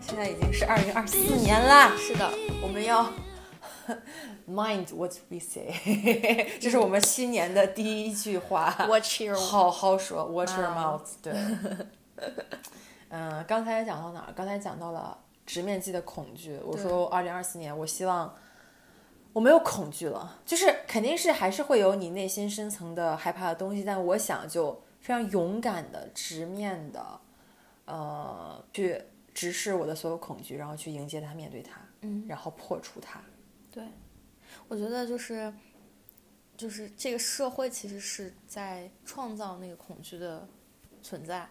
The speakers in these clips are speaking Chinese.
现在已经是二零二四年啦。是的，我们要 mind what we say，这是我们新年的第一句话。Watch your 好好说，watch your mouth。对，嗯、刚才讲到哪儿？刚才讲到了直面自己的恐惧。我说二零二四年，我希望。我没有恐惧了，就是肯定是还是会有你内心深层的害怕的东西，但我想就非常勇敢的、直面的，呃，去直视我的所有恐惧，然后去迎接它、面对它，嗯，然后破除它。对，我觉得就是就是这个社会其实是在创造那个恐惧的存在，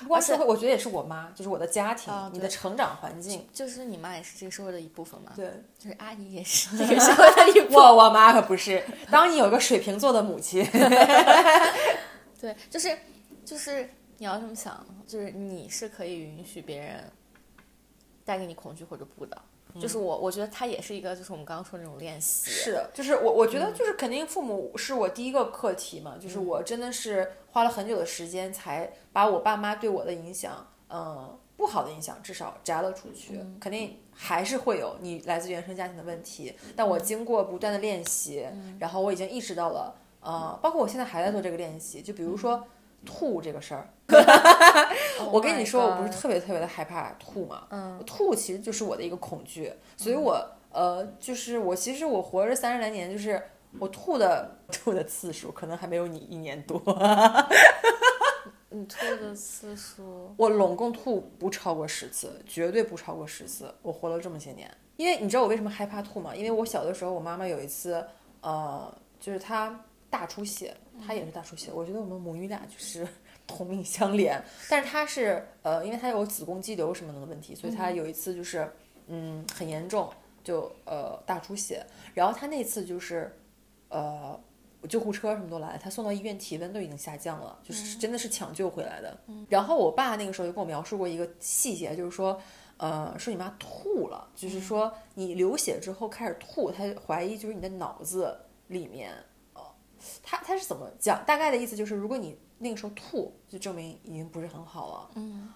不光社会，我觉得也是我妈，就是我的家庭、你的成长环境。就是你妈也是这个社会的一部分嘛，对，就是阿姨也是这个社会的一部分。我我妈可不是。当你有个水瓶座的母亲，对，就是就是你要这么想，就是你是可以允许别人带给你恐惧或者不的。就是我，我觉得它也是一个，就是我们刚刚说的那种练习。是。的，就是我我觉得就是肯定父母是我第一个课题嘛，就是我真的是花了很久的时间才把我爸妈对我的影响，嗯，不好的影响至少摘了出去。肯定还是会有你来自原生家庭的问题，但我经过不断的练习，然后我已经意识到了，呃，包括我现在还在做这个练习，就比如说吐这个事儿。Oh 我跟你说，我不是特别特别的害怕吐嘛，嗯吐其实就是我的一个恐惧，所以我呃，就是我其实我活着三十来年，就是我吐的 吐的次数可能还没有你一年多，你吐的次数，我拢共吐不超过十次，绝对不超过十次，我活了这么些年。因为你知道我为什么害怕吐吗？因为我小的时候，我妈妈有一次，呃，就是她大出血，她也是大出血，我觉得我们母女俩就是 同命相连。但是她是呃，因为她有子宫肌瘤什么的问题，所以她有一次就是嗯很严重，就呃大出血。然后她那次就是呃救护车什么都来了，她送到医院体温都已经下降了，就是真的是抢救回来的。然后我爸那个时候就跟我描述过一个细节，就是说。呃，说你妈吐了，就是说你流血之后开始吐，他怀疑就是你的脑子里面，呃，他他是怎么讲？大概的意思就是，如果你那个时候吐，就证明已经不是很好了，嗯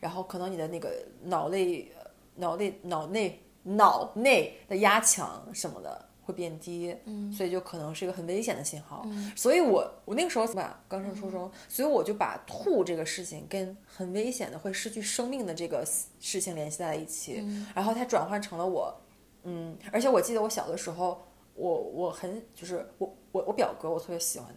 然后可能你的那个脑内、呃脑内、脑内、脑内的压强什么的会变低，嗯所以就可能是一个很危险的信号。所以我我那个时候吧，刚上初中，所以我就把吐这个事情跟很危险的会失去生命的这个事情联系在了一起，然后它转换成了我，嗯，而且我记得我小的时候，我我很就是我我我表哥，我特别喜欢，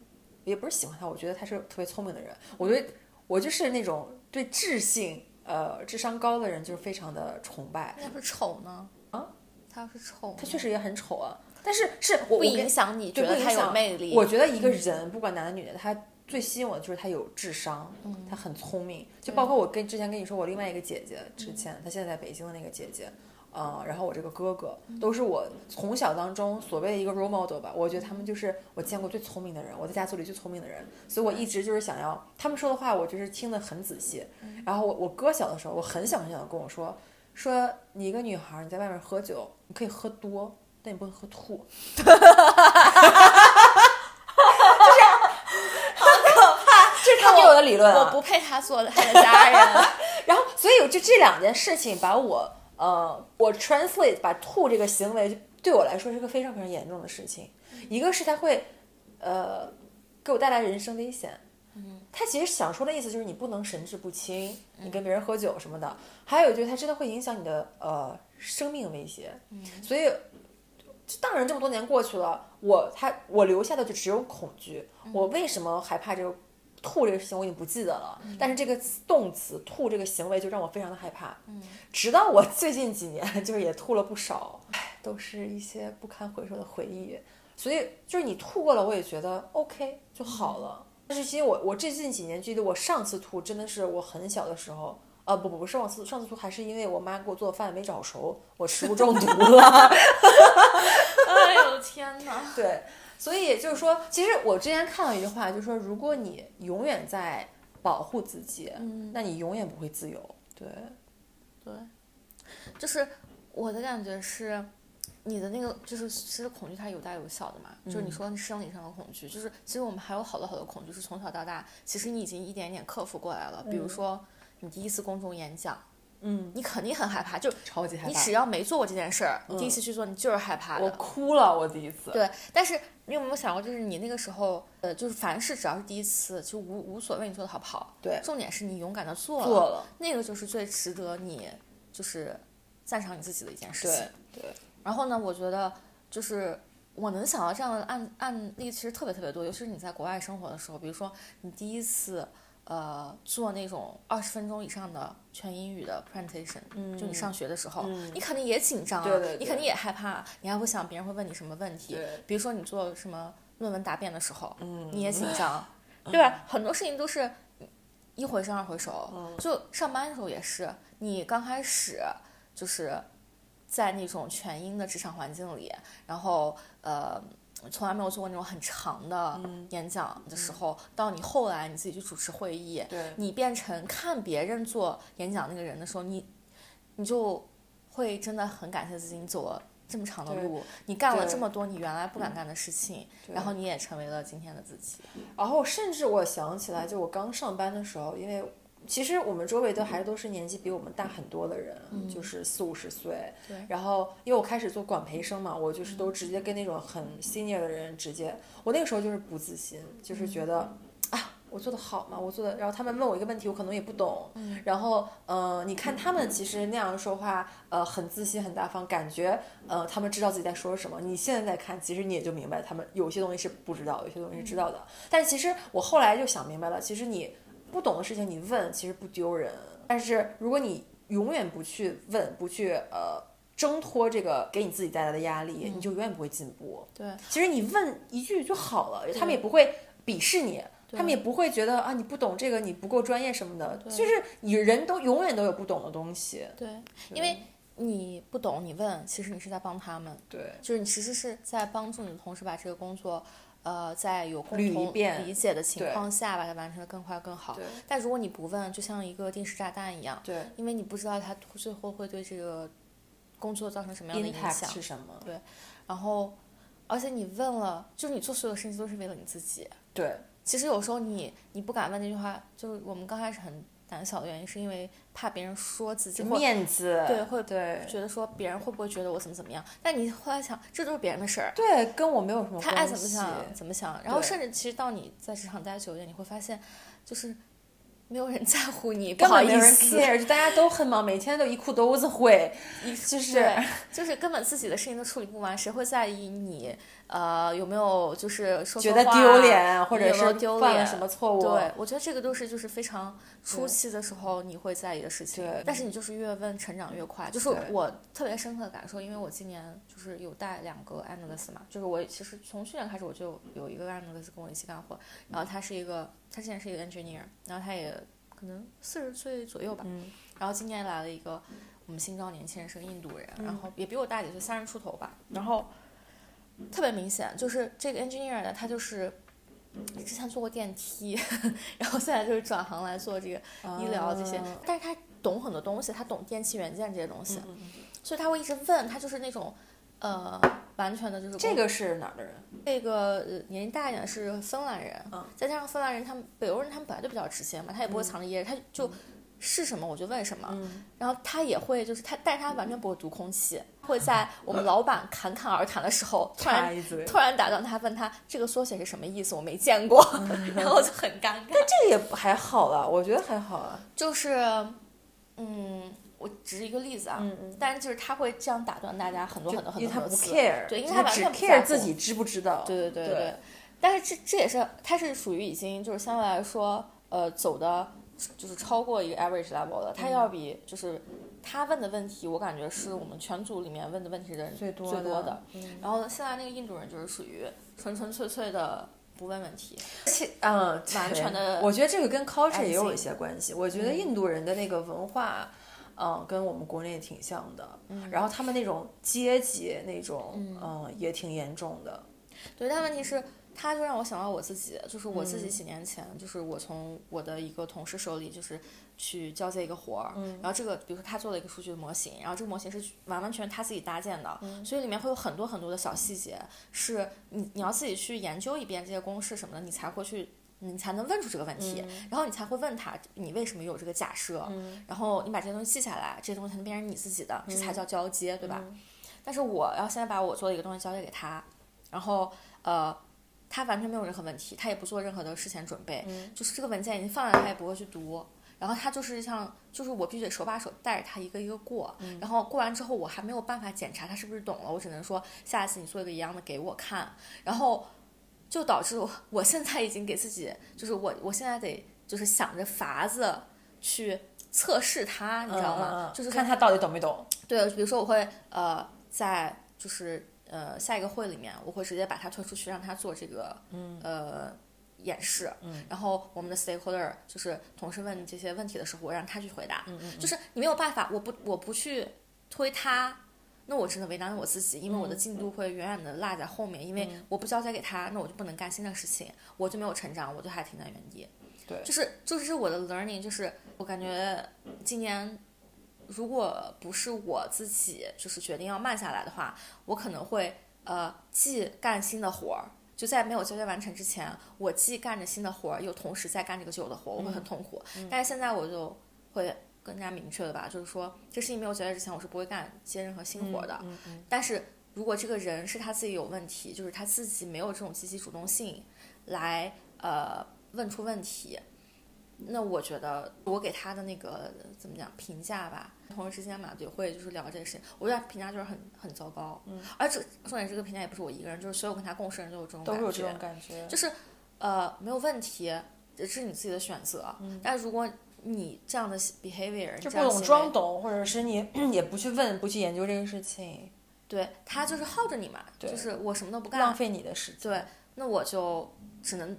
也不是喜欢他，我觉得他是特别聪明的人，我对我就是那种对智性呃智商高的人就是非常的崇拜，那要是丑呢？啊，他要是丑，他确实也很丑啊，但是是我不影响你觉得他有影响魅力。我觉得一个人不管男的女的，他最吸引我的就是他有智商，嗯他很聪明。就包括我跟之前跟你说，我另外一个姐姐，之前她现在在北京的那个姐姐，呃，然后我这个哥哥，嗯都是我从小当中所谓的一个 role model 吧。我觉得他们就是我见过最聪明的人，我在家族里最聪明的人，所以我一直就是想要他们说的话，我就是听得很仔细。嗯然后我我哥小的时候，我很小很小的跟我说，说你一个女孩儿你在外面喝酒，你可以喝多，但你不能喝吐。这是他给我的理论啊！我不配他做他的家人。然后，所以就这两件事情把我呃，我 translate 把吐这个行为，对我来说是个非常非常严重的事情。一个是它会呃给我带来人生危险，嗯，他其实想说的意思就是你不能神志不清，你跟别人喝酒什么的。还有就是它真的会影响你的呃生命威胁，嗯，所以。就当然，这么多年过去了，我他我留下的就只有恐惧。我为什么害怕这个吐这个事情，我已经不记得了。但是这个动词吐这个行为就让我非常的害怕。直到我最近几年，就是也吐了不少，唉，都是一些不堪回首的回忆。所以就是你吐过了，我也觉得 OK 就好了。但是其实我我最近几年记得我上次吐真的是我很小的时候。呃，不不不是上次上次吐还是因为我妈给我做的饭没炒熟，我食物中毒了。哎呦天哪！对，所以就是说，其实我之前看到一句话，就是说，如果你永远在保护自己，嗯那你永远不会自由。对，对，就是我的感觉是，你的那个就是其实恐惧它有大有小的嘛，就是嗯你说生理上的恐惧，就是其实我们还有好多好多恐惧是从小到大，其实你已经一点一点克服过来了。比如说你第一次公众演讲，嗯，你肯定很害怕，就超级害怕。你只要没做过这件事儿，你第一次去做，你就是害怕我。哭了，我第一次。对，但是你有没有想过，就是你那个时候，呃，就是凡事只要是第一次，就无无所谓你做的好不好，对重点是你勇敢的做了，做了，那个就是最值得你就是赞赏你自己的一件事情。对对，然后呢，我觉得就是我能想到这样的案案例其实特别特别多，尤其是你在国外生活的时候，比如说你第一次呃做那种二十分钟以上的全英语的 presentation，、就你上学的时候，你肯定也紧张啊，嗯对对对。你肯定也害怕，你还会想别人会问你什么问题，比如说你做什么论文答辩的时候，嗯。你也紧张，对吧？很多事情都是一回生二回熟，嗯。就上班的时候也是，你刚开始就是在那种全英的职场环境里，然后呃。从来没有做过那种很长的嗯。演讲的时候，到你后来你自己去主持会议，对。你变成看别人做演讲那个人的时候，你你就会真的很感谢自己，你走了这么长的路，你干了这么多你原来不敢干的事情，然后你也成为了今天的自己。然后甚至我想起来，就我刚上班的时候，因为其实我们周围都还都是年纪比我们大很多的人，就是四五十岁。对然后因为我开始做管培生嘛，我就是都直接跟那种很 senior 的人直接，我那个时候就是不自信，就是觉得。啊，我做的好吗？我做的，然后他们问我一个问题，我可能也不懂。嗯、然后，呃，你看他们其实那样说话，呃，很自信、很大方，感觉，呃，他们知道自己在说什么。你现在在看，其实你也就明白，他们有些东西是不知道，有些东西是知道的。但其实我后来就想明白了，其实你不懂的事情你问，其实不丢人。但是如果你永远不去问，不去呃挣脱这个给你自己带来的压力，你就永远不会进步。对，其实你问一句就好了，他们也不会鄙视你。他们也不会觉得啊，你不懂这个，你不够专业什么的。就是你人都永远都有不懂的东西。对，因为你不懂，你问，其实你是在帮他们，对，就是你其实是在帮助你的同事把这个工作，呃，在有共同理解的情况下，把它完成的更快更好对。但如果你不问，就像一个定时炸弹一样，对因为你不知道它最后会对这个工作造成什么样的影响。是什么？对然后，而且你问了，就是你做所有事情都是为了你自己。对其实有时候你你不敢问那句话，就是我们刚开始很胆小的原因，是因为怕别人说自己，或面子，对会对觉得说别人会不会觉得我怎么怎么样。但你后来想，这都是别人的事儿，对，跟我没有什么关系。他爱怎么想怎么想。然后甚至其实到你在职场待久一点，你会发现，就是没有人 在乎你，不根好意本没有人思。care，就大家都很忙，每天都一裤兜子灰，就是，就是根本自己的事情都处理不完，谁会在意你？呃，有没有就是说觉得丢脸，或者是犯了什么错误。对，我觉得这个都是就是非常初期的时候你会在意的事情对，但是你就是越问成长越快。就是我特别深刻的感受，因为我今年就是有带两个 analyst 嘛，就是我其实从去年开始我就有一个 analyst 跟我一起干活，然后他是一个他之前是一个 engineer，然后他也可能四十岁左右吧，嗯然后今年来了一个我们新招年轻人是个印度人，嗯然后也比我大几岁，三十出头吧，然后特别明显就是这个 engineer 呢，他就是。之前做过电梯，然后现在就是转行来做这个医疗这些，啊但是他懂很多东西，他懂电器元件这些东西，嗯所以他会一直问，他就是那种，呃，完全的就是这个是哪儿的人？这个呃年纪大一点的是芬兰人，嗯再加上芬兰人他们北欧人他们本来就比较直接嘛，他也不会藏着掖着，他就。是什么我就问什么，然后他也会就是他，但是他完全不会读空气，会在我们老板侃侃而谈的时候，突然一嘴突然打断他，问他这个缩写是什么意思，我没见过，然后就很尴尬。但这个也还好了，我觉得还好啊。就是，嗯，我只是一个例子啊，嗯嗯但是就是他会这样打断大家很多很多很因为他不多次，care，对因为他只他完全不 care 乎自己知不知道。对对对对对。但是这这也是他是属于已经就是相对来说呃走的，就是超过一个 average level 的，他嗯要比就是他问的问题，我感觉是我们全组里面问的问题的人最多最多的嗯。然后现在那个印度人就是属于纯纯粹粹的不问问题，且嗯，完全的我觉得这个跟 culture 也有一些关系。我觉得嗯印度人的那个文化，嗯，跟我们国内挺像的。然后他们那种阶级那种，嗯，也挺严重的。对，但问题是，他就让我想到我自己，就是我自己几年前，就是我从我的一个同事手里，就是去交接一个活儿，然后这个比如说他做了一个数据的模型，然后这个模型是完完全全他自己搭建的，所以里面会有很多很多的小细节，是你你要自己去研究一遍这些公式什么的，你才会去。你才能问出这个问题，然后你才会问他，你为什么有这个假设？然后你把这些东西记下来，这些东西才能变成你自己的，这才叫交接，对吧？但是我要现在把我做的一个东西交接给他，然后呃，他完全没有任何问题，他也不做任何的事前准备，就是这个文件已经放在，他也不会去读。然后他就是像，就是我必须得手把手带着他一个一个过，然后过完之后我还没有办法检查他是不是懂了，我只能说下一次你做一个一样的给我看，然后就导致我我现在已经给自己，就是我我现在得就是想着法子去测试他，你知道吗？就是看他到底懂没懂。对，比如说我会呃在就是呃下一个会里面，我会直接把他推出去让他做这个嗯。呃演示，然后我们的 stakeholder 就是同事问这些问题的时候，我让他去回答，就是你没有办法，我不我不去推他。那我真的为难了我自己，因为我的进度会远远的落在后面，因为我不交接给他，那我就不能干新的事情，我就没有成长，我就还停在原地。对，就是就是我的 learning，就是我感觉今年如果不是我自己就是决定要慢下来的话，我可能会呃既干新的活儿，就在没有交接完成之前，我既干着新的活儿，又同时在干这个旧的活儿，我会很痛苦。但是现在我就会更加明确的吧，就是说这事情没有交接之前，我是不会干接任何新活儿的。但是如果这个人是他自己有问题，就是他自己没有这种积极主动性来呃问出问题，那我觉得我给他的那个怎么讲评价吧，同事之间嘛也会就是聊这个事情，我觉得评价就是很很糟糕。嗯，而且重点这个评价也不是我一个人，就是所有跟他共事人都有这种都感觉，有这种感觉，就是呃没有问题，这是你自己的选择。嗯，但如果你这样的 behavior 就不懂装懂，或者是你也不去问、不去研究这个事情，对他就是耗着你嘛，就是我什么都不干，浪费你的时间。对，那我就只能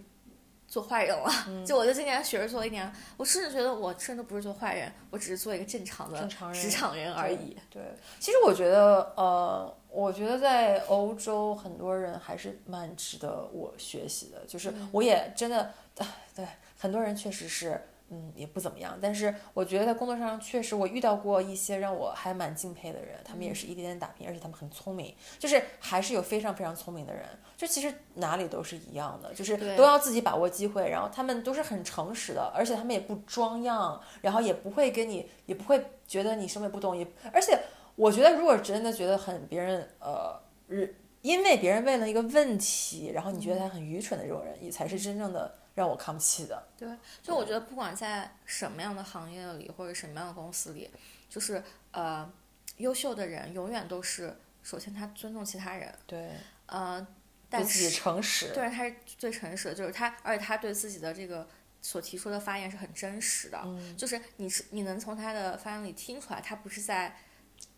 做坏人了。嗯 就我就今年学着做一年，我甚至觉得我甚至不是做坏人，我只是做一个正常的职场人而已。对，其实我觉得，呃，我觉得在欧洲很多人还是蛮值得我学习的。就是嗯我也真的，呃对很多人确实是，嗯，也不怎么样。但是我觉得在工作上确实我遇到过一些让我还蛮敬佩的人，他们也是一点点打拼，而且他们很聪明，就是还是有非常非常聪明的人。就其实哪里都是一样的，就是都要自己把握机会，然后他们都是很诚实的，而且他们也不装样，然后也不会跟你，也不会觉得你什么也不懂，也而且我觉得如果真的觉得很别人呃，日因为别人问了一个问题，然后你觉得他很愚蠢的这种人，也才是真正的让我看不起的。对，就我觉得不管在什么样的行业里或者什么样的公司里，就是呃，优秀的人永远都是首先他尊重其他人，对，呃，自己是诚实。对他是最诚实的，就是他，而且他对自己的这个所提出的发言是很真实的，嗯。就是你是你能从他的发言里听出来，他不是在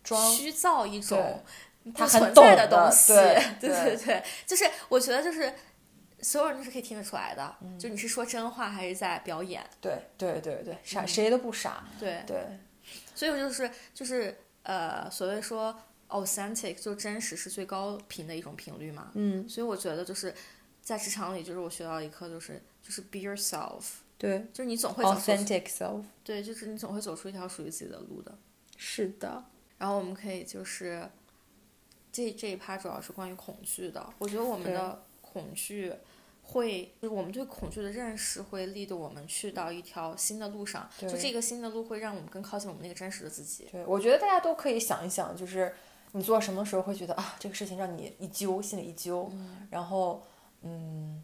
装虚造一种不他很懂的东西，对对对对，就是我觉得就是所有人都是可以听得出来的，嗯就你是说真话还是在表演，对对对对，傻谁都不傻。对，对，所以我就是就是呃，所谓说 authentic 就真实是最高频的一种频率嘛，嗯，所以我觉得就是在职场里，就是我学到一课，就是就是 be yourself，对就是你总会，authentic self。对，就是你总会走出一条属于自己的路的。是的，然后我们可以就是这这一趴主要是关于恐惧的，我觉得我们的恐惧会，就是我们对恐惧的认识会立得我们去到一条新的路上，就这个新的路会让我们更靠近我们那个真实的自己。对，我觉得大家都可以想一想，就是你做什么时候会觉得啊，这个事情让你一揪，心里一揪，然后嗯，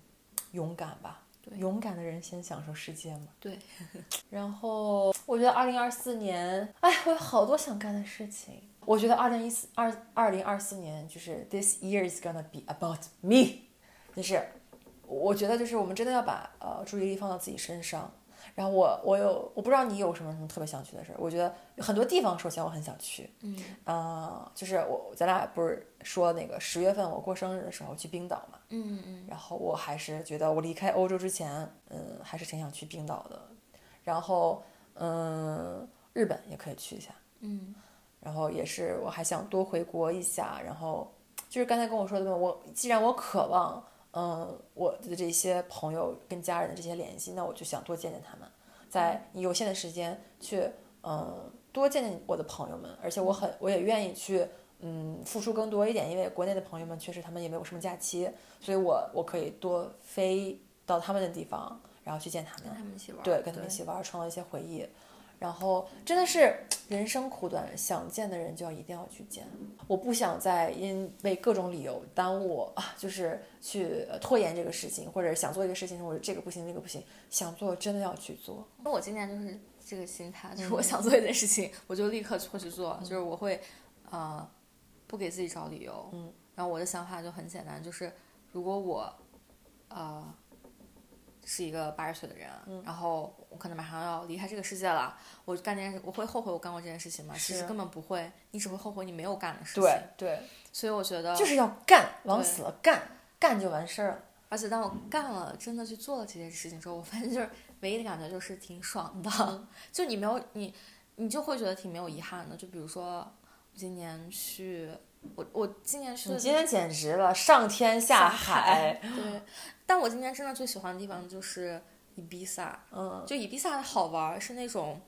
勇敢吧。对勇敢的人先享受世界嘛。对，然后我觉得二零二四年，哎，我有好多想干的事情。我觉得二零一四二二零二四年就是 this year is gonna be about me，就是我觉得就是我们真的要把呃注意力放到自己身上。然后我我有我不知道你有什么什么特别想去的事儿，我觉得很多地方，首先我很想去，嗯呃，就是我咱俩不是说那个十月份我过生日的时候去冰岛嘛，嗯嗯然后我还是觉得我离开欧洲之前，嗯，还是挺想去冰岛的。然后，嗯，日本也可以去一下。嗯然后也是我还想多回国一下。然后就是刚才跟我说的，我既然我渴望嗯，我的这些朋友跟家人的这些联系，那我就想多见见他们，在有限的时间去，嗯，多见见我的朋友们，而且我很，我也愿意去，嗯，付出更多一点，因为国内的朋友们确实他们也没有什么假期，所以我我可以多飞到他们的地方，然后去见他们，跟他们一起玩，对，跟他们一起玩，创造一些回忆。然后真的是人生苦短，想见的人就要一定要去见。我不想再因为各种理由耽误啊，就是去呃拖延这个事情，或者想做一个事情，或者这个不行那个不行，想做真的要去做。那我今年就是这个心态，就是嗯我想做一件事情，我就立刻会去做，就是我会，呃，不给自己找理由。嗯。然后我的想法就很简单，就是如果我，呃，是一个八十岁的人，嗯然后我可能马上要离开这个世界了，我干这件事，我会后悔我干过这件事情吗？其实根本不会，你只会后悔你没有干的事情。对。对，所以我觉得就是要干，往死了干，干就完事儿了。而且当我干了，真的去做了这件事情之后，我发现就是唯一的感觉就是挺爽的，嗯 就你没有你，你就会觉得挺没有遗憾的。就比如说，我今年去，我我今年去的你今年简直了，上天下海。对，但我今年真的最喜欢的地方就是伊比萨，嗯，就伊比萨的好玩是那种，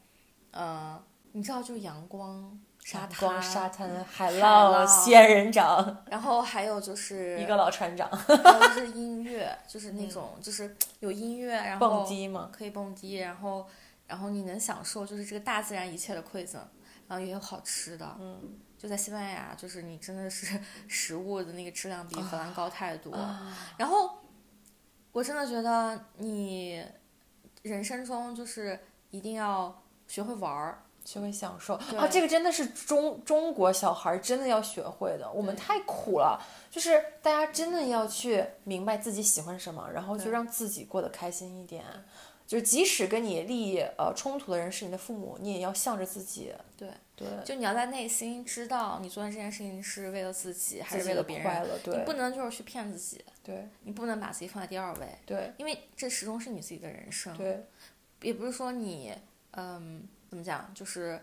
呃，你知道就是阳光沙滩，光沙滩、海浪浪、仙人掌，然后还有就是一个老船长，还有就是音乐，就是那种、就是有音乐，然后蹦迪嘛。可以蹦迪，然后然后你能享受就是这个大自然一切的馈赠，然后也有好吃的，嗯，就在西班牙，就是你真的是 食物的那个质量比荷兰高太多，啊然后我真的觉得你人生中就是一定要学会玩儿，学会享受对啊，这个真的是中中国小孩儿真的要学会的。我们太苦了，就是大家真的要去明白自己喜欢什么，然后就让自己过得开心一点。就是即使跟你利益呃冲突的人是你的父母，你也要向着自己。对，对，就你要在内心知道你做的这件事情是为了自己还是为了别人，你不能就是去骗自己，对你不能把自己放在第二位，对因为这始终是你自己的人生。对，也不是说你，嗯，怎么讲，就是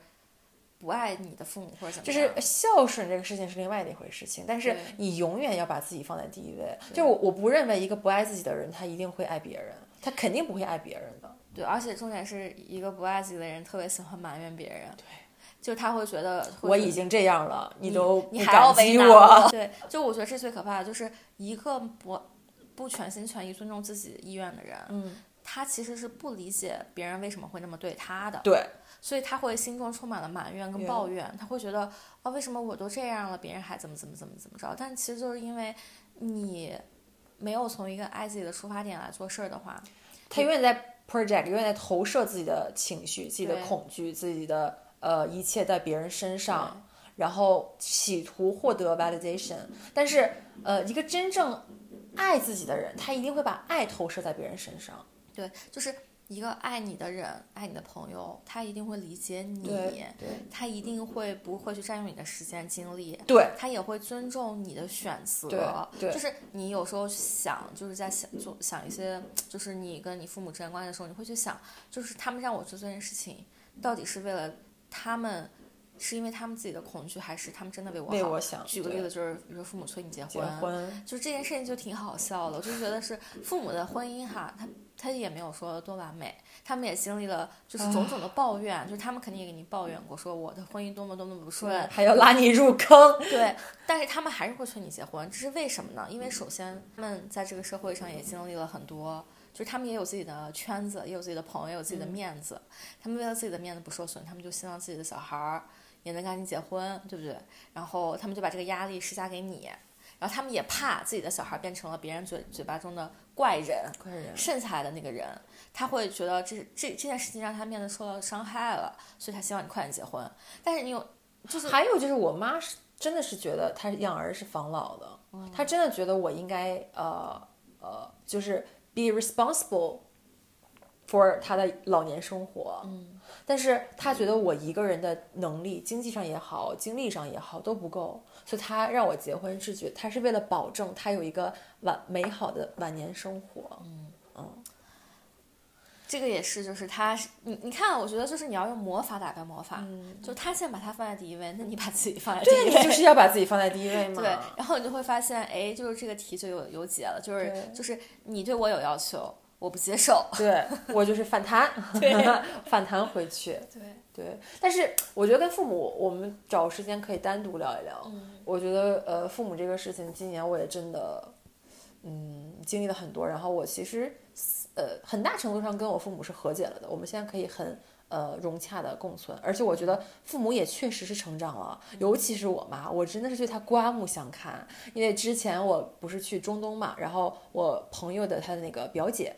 不爱你的父母或者怎么就，是孝顺这个事情是另外的一回事情，但是你永远要把自己放在第一位。就我我不认为一个不爱自己的人，他一定会爱别人，他肯定不会爱别人的。对，而且重点是一个不爱自己的人特别喜欢埋怨别人，对，就他会觉得会我已经这样了，你你都不你还要为难我。对，就我觉得这最可怕的就是一个不不全心全意尊重自己意愿的人，嗯，他其实是不理解别人为什么会那么对他的，对，所以他会心中充满了埋怨跟怨抱怨，他会觉得啊，为什么我都这样了，别人还怎么怎么怎么怎么着？但其实就是因为你没有从一个爱自己的出发点来做事儿的话，他永远在 project，永远在投射自己的情绪、自己的恐惧、自己的呃一切在别人身上，然后企图获得 validation。但是呃，一个真正爱自己的人，他一定会把爱投射在别人身上。对，就是一个爱你的人，爱你的朋友，他一定会理解你，对对他一定会不会去占用你的时间精力，对他也会尊重你的选择。对对就是你有时候想，就是在想做想一些，就是你跟你父母之间关系的时候，你会去想，就是他们让我做这件事情，到底是为了他们，是因为他们自己的恐惧，还是他们真的为我好？为我想举个例子，就是比如说父母催你结结婚，婚，就这件事情就挺好笑的，我就觉得是父母的婚姻哈，他他也没有说多完美，他们也经历了就是种种的抱怨，就是他们肯定也给你抱怨过，说我的婚姻多么多么不顺，还要拉你入坑。对，但是他们还是会催你结婚，这是为什么呢？因为首先他们在这个社会上也经历了很多。就是他们也有自己的圈子，也有自己的朋友，也有自己的面子。他们为了自己的面子不受损，他们就希望自己的小孩儿也能赶紧结婚，对不对？然后他们就把这个压力施加给你，然后他们也怕自己的小孩变成了别人嘴嘴巴中的怪人，怪人剩下来的那个人，他会觉得这这这件事情让他面子受到伤害了，所以他希望你快点结婚。但是你有，就是还有就是，我妈是真的是觉得她养儿是防老的，她真的觉得我应该呃呃，就是 be responsible for 她的老年生活。嗯，但是他觉得我一个人的能力，经济上也好，精力上也好都不够，所以他让我结婚是觉他是为了保证他有一个晚美好的晚年生活。嗯这个也是，就是他你你看，我觉得就是你要用魔法打败魔法，嗯就他先把他放在第一位，那你把自己放在第一对，位，你就是要把自己放在第一位 嘛。对，然后你就会发现，哎，就是这个题就有有解了，就是就是你对我有要求，我不接受，对我就是反弹，对 反弹回去。对，对，但是我觉得跟父母，我们找时间可以单独聊一聊。嗯我觉得呃，父母这个事情，今年我也真的，嗯，经历了很多。然后我其实呃，很大程度上跟我父母是和解了的。我们现在可以很呃融洽的共存，而且我觉得父母也确实是成长了，尤其是我妈，我真的是对她刮目相看。因为之前我不是去中东嘛，然后我朋友的她的那个表姐，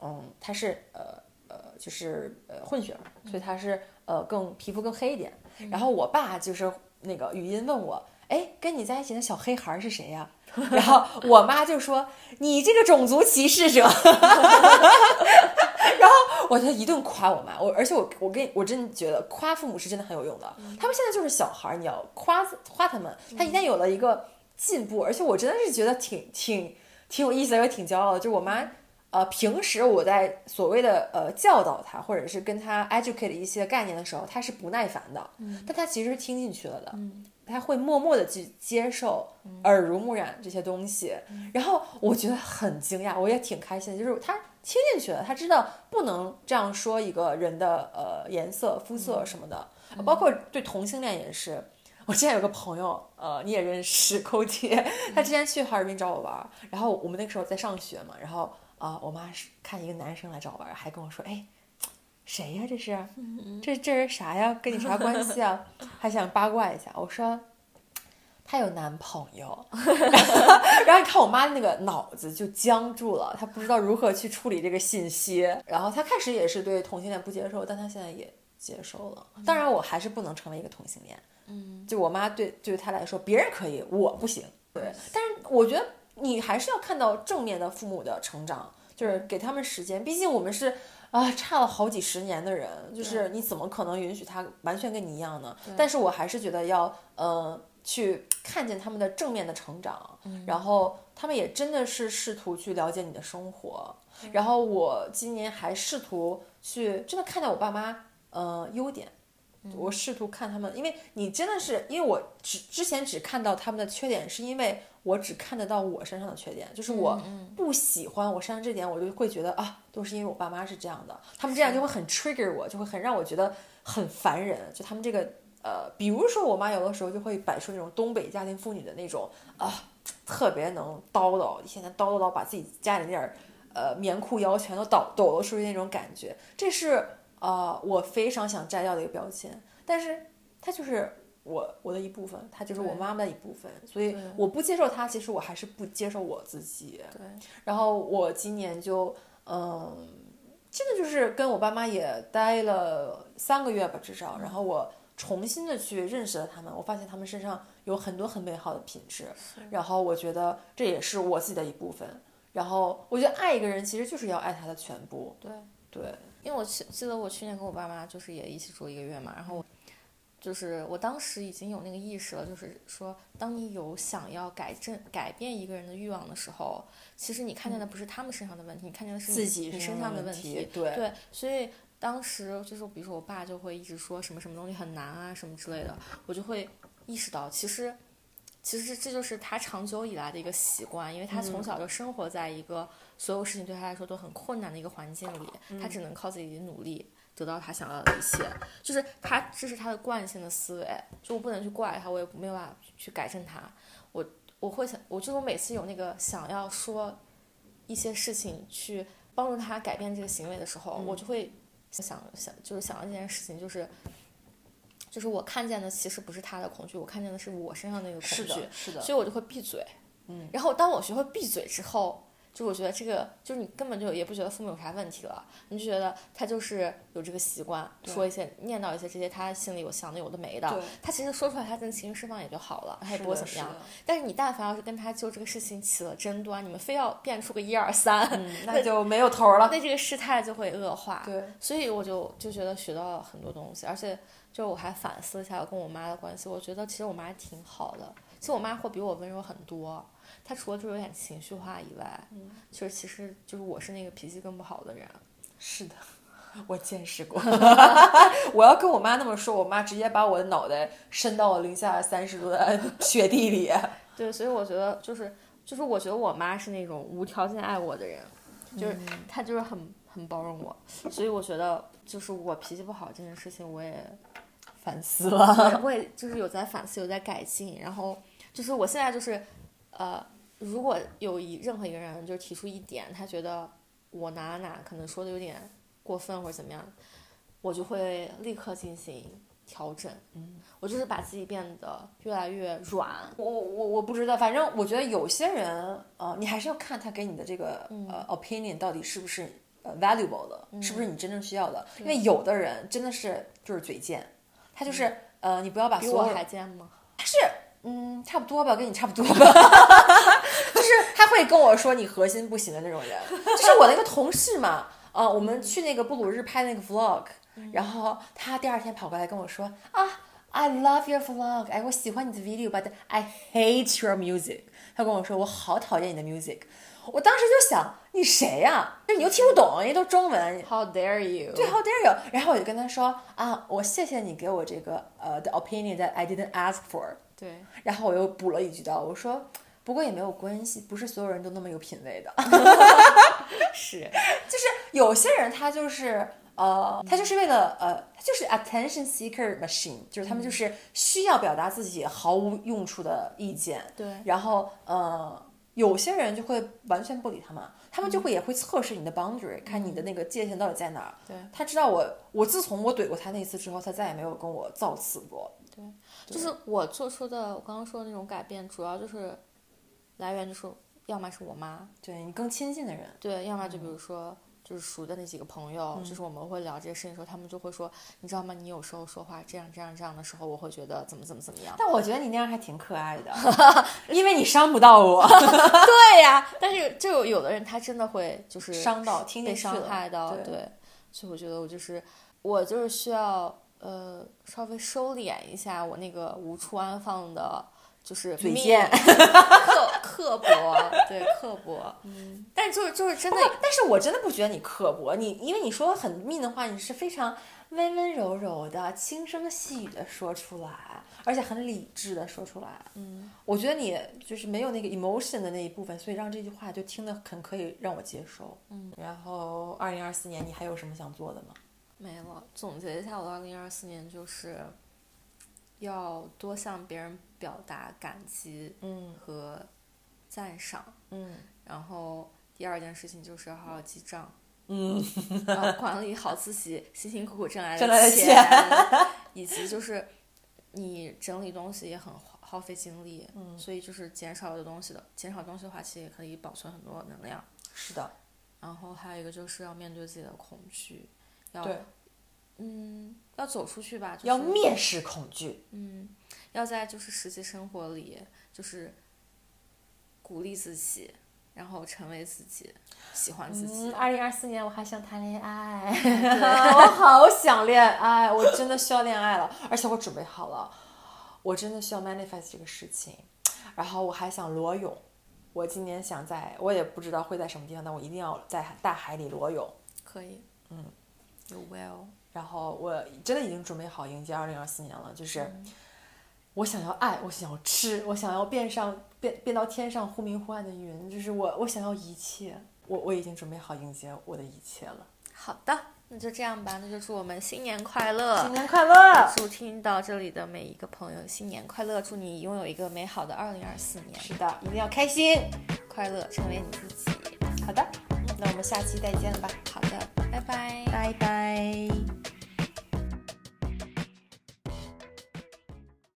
嗯，她是呃呃就是呃混血儿，所以她是呃更皮肤更黑一点。然后我爸就是那个语音问我，哎，跟你在一起的小黑孩儿是谁呀、然后我妈就说：“你这个种族歧视者。”然后我就一顿夸我妈，我而且我我跟我真的觉得夸父母是真的很有用的。他们现在就是小孩儿，你要夸夸他们，他一旦有了一个进步，而且我真的是觉得挺挺挺有意思的，也挺骄傲的。就是我妈，呃，平时我在所谓的呃教导他，或者是跟他 educate 一些概念的时候，他是不耐烦的，但他其实是听进去了的。他会默默的去接受，耳濡目染这些东西，然后我觉得很惊讶，我也挺开心的，就是他听进去了，他知道不能这样说一个人的呃颜色、肤色什么的，包括对同性恋也是。我之前有个朋友，呃，你也认识 Cody，他之前去哈尔滨找我玩儿，然后我们那个时候在上学嘛，然后啊、我妈是看一个男生来找我玩，还跟我说，哎，谁呀、这是？这这人啥呀？跟你啥关系啊？还想八卦一下。我说，她有男朋友。然后你看我妈那个脑子就僵住了，她不知道如何去处理这个信息。然后她开始也是对同性恋不接受，但她现在也接受了。当然，我还是不能成为一个同性恋。嗯，就我妈对对她来说，别人可以，我不行。对，但是我觉得你还是要看到正面的父母的成长，就是给他们时间。毕竟我们是啊差了好几十年的人，就是你怎么可能允许他完全跟你一样呢？但是我还是觉得要呃去看见他们的正面的成长，然后他们也真的是试图去了解你的生活。然后我今年还试图去真的看到我爸妈呃优点。我试图看他们，因为你真的是，因为我只之前只看到他们的缺点，是因为我只看得到我身上的缺点，就是我不喜欢我身上这点，我就会觉得啊，都是因为我爸妈是这样的，他们这样就会很 trigger 我，就会很让我觉得很烦人。就他们这个呃，比如说我妈有的时候就会摆出那种东北家庭妇女的那种啊，特别能叨叨，一天天叨叨叨，把自己家里那点儿呃棉裤腰全都抖抖了出去那种感觉，这是呃我非常想摘掉的一个标签，但是它就是我我的一部分，他就是我妈妈的一部分，所以我不接受他，其实我还是不接受我自己。对，然后我今年就嗯，真的就是跟我爸妈也待了三个月吧，至少，然后我重新的去认识了他们，我发现他们身上有很多很美好的品质，然后我觉得这也是我自己的一部分。然后我觉得爱一个人其实就是要爱他的全部，对，对，因为我记记得我去年跟我爸妈就是也一起住一个月嘛，然后就是我当时已经有那个意识了，就是说，当你有想要改正改变一个人的欲望的时候，其实你看见的不是他们身上的问题，你看见的是你自己你身上的问题对。对，所以当时就是比如说我爸就会一直说什么什么东西很难啊什么之类的，我就会意识到其实。其实这这就是他长久以来的一个习惯，因为他从小就生活在一个所有事情对他来说都很困难的一个环境里，他只能靠自己的努力得到他想要的一切，就是他这是他的惯性的思维，就我不能去怪他，我也没有办法去改正他，我我会想，我就是我每次有那个想要说一些事情去帮助他改变这个行为的时候，我就会想想就是想到这件事情，就是就是我看见的其实不是他的恐惧，我看见的是我身上那个恐惧是的，，是的，所以我就会闭嘴。嗯，然后当我学会闭嘴之后，就我觉得这个就是你根本就也不觉得父母有啥问题了，你就觉得他就是有这个习惯，说一些念叨一些这些他心里有想的有的没的，他其实说出来他的情绪释放也就好了，他也不会怎么样。但是你但凡要是跟他就这个事情起了争端，你们非要变出个一二三，那就没有头了。那这个事态就会恶化。对，所以我就就觉得学到了很多东西，而且就我还反思一下我跟我妈的关系，我觉得其实我妈挺好的，其实我妈会比我温柔很多。她除了就是有点情绪化以外，就是其实就是我是那个脾气更不好的人。是的，我见识过。我要跟我妈那么说，我妈直接把我的脑袋伸到了零下三十度的 雪地里。对，所以我觉得就是就是我觉得我妈是那种无条件爱我的人，就是她就是很很包容我，所以我觉得就是我脾气不好这件事情，我也反思了。我也我也就是有在反思，有在改进，然后就是我现在就是呃，如果有一任何一个人就是提出一点，他觉得我哪哪可能说的有点过分或者怎么样，我就会立刻进行调整。嗯，我就是把自己变得越来越软。我我我不知道，反正我觉得有些人，呃，你还是要看他给你的这个、呃 opinion 到底是不是呃 valuable 的，是不是你真正需要的。因为有的人真的是就是嘴贱，他就是、呃，你不要把比我所有还贱吗？是，嗯，差不多吧，跟你差不多吧。就是他会跟我说你核心不行的那种人。就是我那个同事嘛，呃，我们去那个布鲁日拍那个 vlog，、然后他第二天跑过来跟我说啊，I love your vlog，哎，我喜欢你的 video，but I hate your music。他跟我说我好讨厌你的 music。我当时就想，你谁呀、就你又听不懂，人家都中文，How dare you？对，How dare you？然后我就跟他说啊，我谢谢你给我这个呃 the opinion that I didn't ask for。对然后我又补了一句道，我说不过也没有关系，不是所有人都那么有品位的，是，就是有些人他就是。呃，他就是为了呃，他就是 attention seeker machine，就是他们就是需要表达自己毫无用处的意见。对然后呃，有些人就会完全不理他们，他们就会也会测试你的 boundary，、看你的那个界限到底在哪儿。对他知道我，我自从我怼过他那次之后，他再也没有跟我造次过。就是我做出的我刚刚说的那种改变，主要就是来源就是要么是我妈，对你更亲近的人，对，要么就比如说。就是熟的那几个朋友，就是我们会聊这些事情的时候，他们就会说，你知道吗？你有时候说话这样这样这样的时候，我会觉得怎么怎么怎么样。但我觉得你那样还挺可爱的，因为你伤不到我。对呀，但是就有有的人他真的会就是伤到听被伤害到，对对，所以我觉得我就是我就是需要呃稍微收敛一下我那个无处安放的，就是嘴贱刻 刻薄，对刻薄，嗯，但就是就是真的，但是我真的不觉得你刻薄，你因为你说很密的话，你是非常温温柔柔的、轻声细语的说出来，而且很理智的说出来。嗯，我觉得你就是没有那个 emotion 的那一部分，所以让这句话就听得很可以让我接受。嗯，然后二零二四年你还有什么想做的吗？没了。总结一下，我的二零二四年就是要多向别人表达感激，嗯和赞赏，嗯然后第二件事情就是要好好记账。嗯，呃，管理好自己辛辛苦苦挣来的钱，以及就是你整理东西也很耗耗费精力，嗯，所以就是减少的东西的，减少东西的话，其实也可以保存很多能量。是的，然后还有一个就是要面对自己的恐惧，要对，嗯，要走出去吧，就是、要蔑视恐惧。嗯，要在就是实际生活里，就是鼓励自己，然后成为自己，喜欢自己。嗯，二零二四年我还想谈恋爱，我好想恋爱，我真的需要恋爱了，而且我准备好了，我真的需要 manifest 这个事情，然后我还想裸泳，我今年想在，我也不知道会在什么地方，但我一定要在大海里裸泳，可以，嗯，You will。然后我真的已经准备好迎接二零二四年了，就是。我想要爱，我想要吃，我想要变上变变到天上忽明忽暗的云，就是我我想要一切，我我已经准备好迎接我的一切了。好的，那就这样吧，那就祝我们新年快乐！新年快乐！祝听到这里的每一个朋友新年快乐！祝你拥有一个美好的二零二四年，是的，一定要开心。快乐，成为你自己。好的，那我们下期再见吧，好的，拜拜。拜拜。